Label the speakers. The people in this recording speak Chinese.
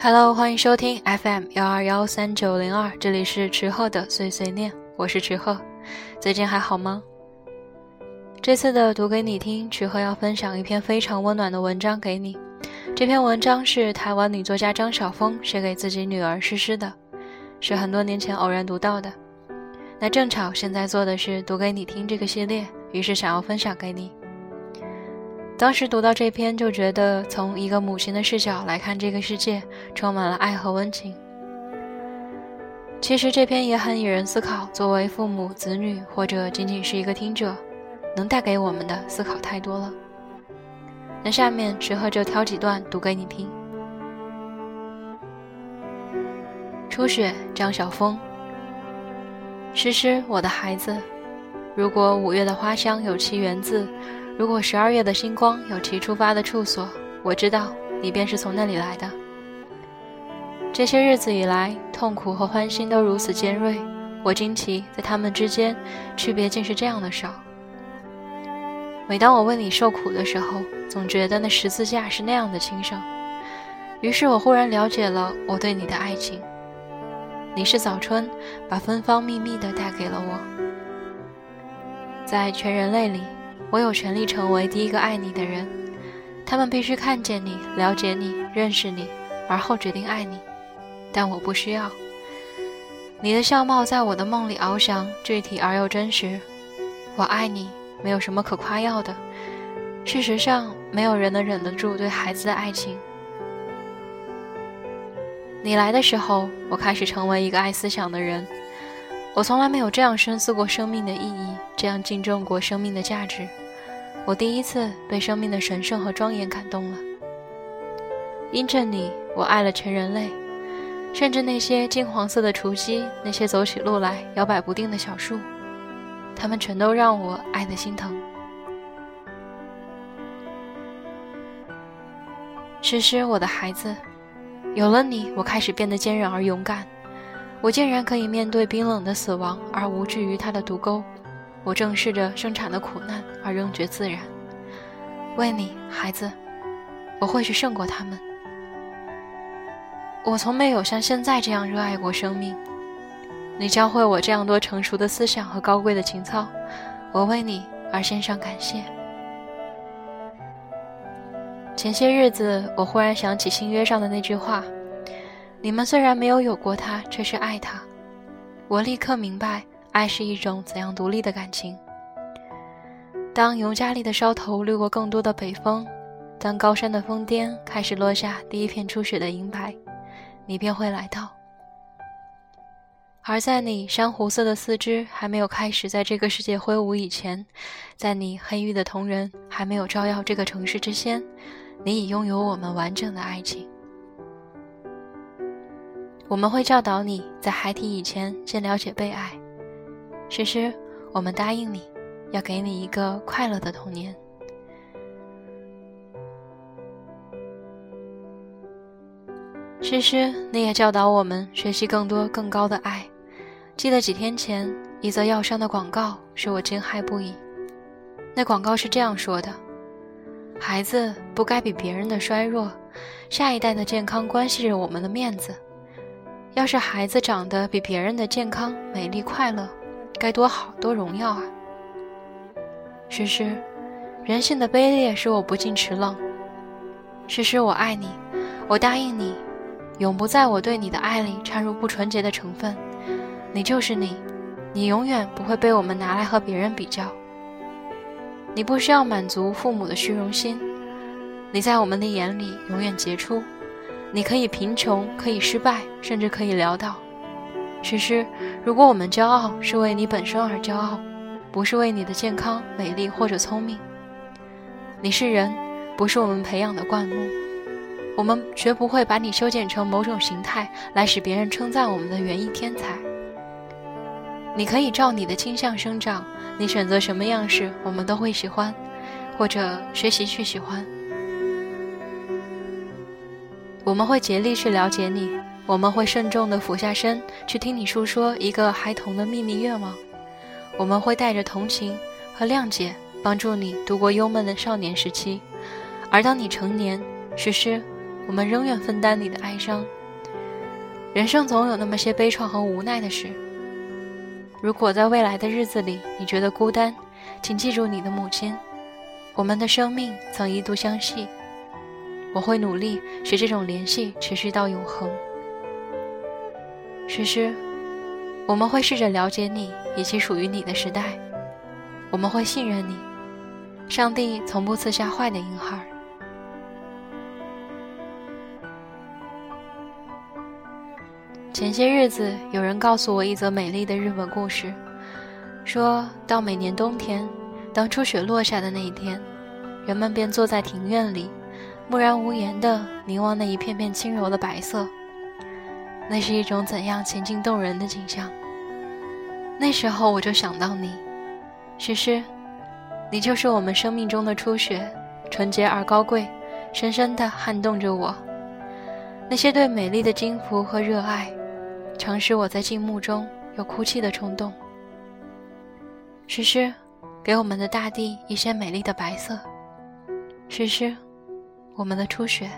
Speaker 1: Hello，欢迎收听 FM 幺二幺三九零二，这里是池鹤的碎碎念，我是池鹤，最近还好吗？这次的读给你听，池鹤要分享一篇非常温暖的文章给你。这篇文章是台湾女作家张晓峰写给自己女儿诗诗的，是很多年前偶然读到的。那正巧现在做的是读给你听这个系列，于是想要分享给你。当时读到这篇，就觉得从一个母亲的视角来看这个世界，充满了爱和温情。其实这篇也很引人思考，作为父母、子女，或者仅仅是一个听者，能带给我们的思考太多了。那下面池鹤就挑几段读给你听。初雪，张晓峰。诗诗，我的孩子，如果五月的花香有其源自。如果十二月的星光有其出发的处所，我知道你便是从那里来的。这些日子以来，痛苦和欢欣都如此尖锐，我惊奇在他们之间区别竟是这样的少。每当我为你受苦的时候，总觉得那十字架是那样的轻省。于是我忽然了解了我对你的爱情。你是早春，把芬芳秘密的带给了我，在全人类里。我有权利成为第一个爱你的人，他们必须看见你、了解你、认识你，而后决定爱你。但我不需要。你的相貌在我的梦里翱翔，具体而又真实。我爱你，没有什么可夸耀的。事实上，没有人能忍得住对孩子的爱情。你来的时候，我开始成为一个爱思想的人。我从来没有这样深思过生命的意义，这样敬重过生命的价值。我第一次被生命的神圣和庄严感动了。因着你，我爱了全人类，甚至那些金黄色的雏鸡，那些走起路来摇摆不定的小树，它们全都让我爱得心疼。诗诗，我的孩子，有了你，我开始变得坚韧而勇敢。我竟然可以面对冰冷的死亡而无惧于它的毒钩，我正视着生产的苦难而仍觉自然。为你，孩子，我会去胜过他们。我从没有像现在这样热爱过生命。你教会我这样多成熟的思想和高贵的情操，我为你而献上感谢。前些日子，我忽然想起新约上的那句话。你们虽然没有有过他，却是爱他。我立刻明白，爱是一种怎样独立的感情。当尤加利的梢头掠过更多的北风，当高山的峰巅开始落下第一片初雪的银白，你便会来到。而在你珊瑚色的四肢还没有开始在这个世界挥舞以前，在你黑玉的瞳仁还没有照耀这个城市之先，你已拥有我们完整的爱情。我们会教导你在孩提以前先了解被爱。诗诗，我们答应你，要给你一个快乐的童年。诗诗，你也教导我们学习更多更高的爱。记得几天前一则药商的广告使我惊骇不已。那广告是这样说的：孩子不该比别人的衰弱，下一代的健康关系着我们的面子。要是孩子长得比别人的健康、美丽、快乐，该多好多荣耀啊！诗诗，人性的卑劣使我不禁齿冷。诗诗，我爱你，我答应你，永不在我对你的爱里掺入不纯洁的成分。你就是你，你永远不会被我们拿来和别人比较。你不需要满足父母的虚荣心，你在我们的眼里永远杰出。你可以贫穷，可以失败，甚至可以潦倒。诗诗，如果我们骄傲，是为你本身而骄傲，不是为你的健康、美丽或者聪明。你是人，不是我们培养的灌木。我们绝不会把你修剪成某种形态，来使别人称赞我们的园艺天才。你可以照你的倾向生长，你选择什么样式，我们都会喜欢，或者学习去喜欢。我们会竭力去了解你，我们会慎重地俯下身去听你诉说一个孩童的秘密愿望，我们会带着同情和谅解帮助你度过忧闷的少年时期，而当你成年，诗诗，我们仍愿分担你的哀伤。人生总有那么些悲怆和无奈的事。如果在未来的日子里你觉得孤单，请记住你的母亲。我们的生命曾一度相系，我会努力使这种联系持续到永恒。诗诗，我们会试着了解你以及属于你的时代，我们会信任你。上帝从不赐下坏的婴孩。前些日子，有人告诉我一则美丽的日本故事，说到每年冬天，当初雪落下的那一天，人们便坐在庭院里，木然无言地凝望那一片片轻柔的白色。那是一种怎样情境动人的景象？那时候我就想到你，诗诗。你就是我们生命中的初雪，纯洁而高贵，深深地撼动着我。那些对美丽的惊服和热爱，常使我在静穆中有哭泣的冲动。诗诗，给我们的大地一些美丽的白色。诗诗，我们的初雪。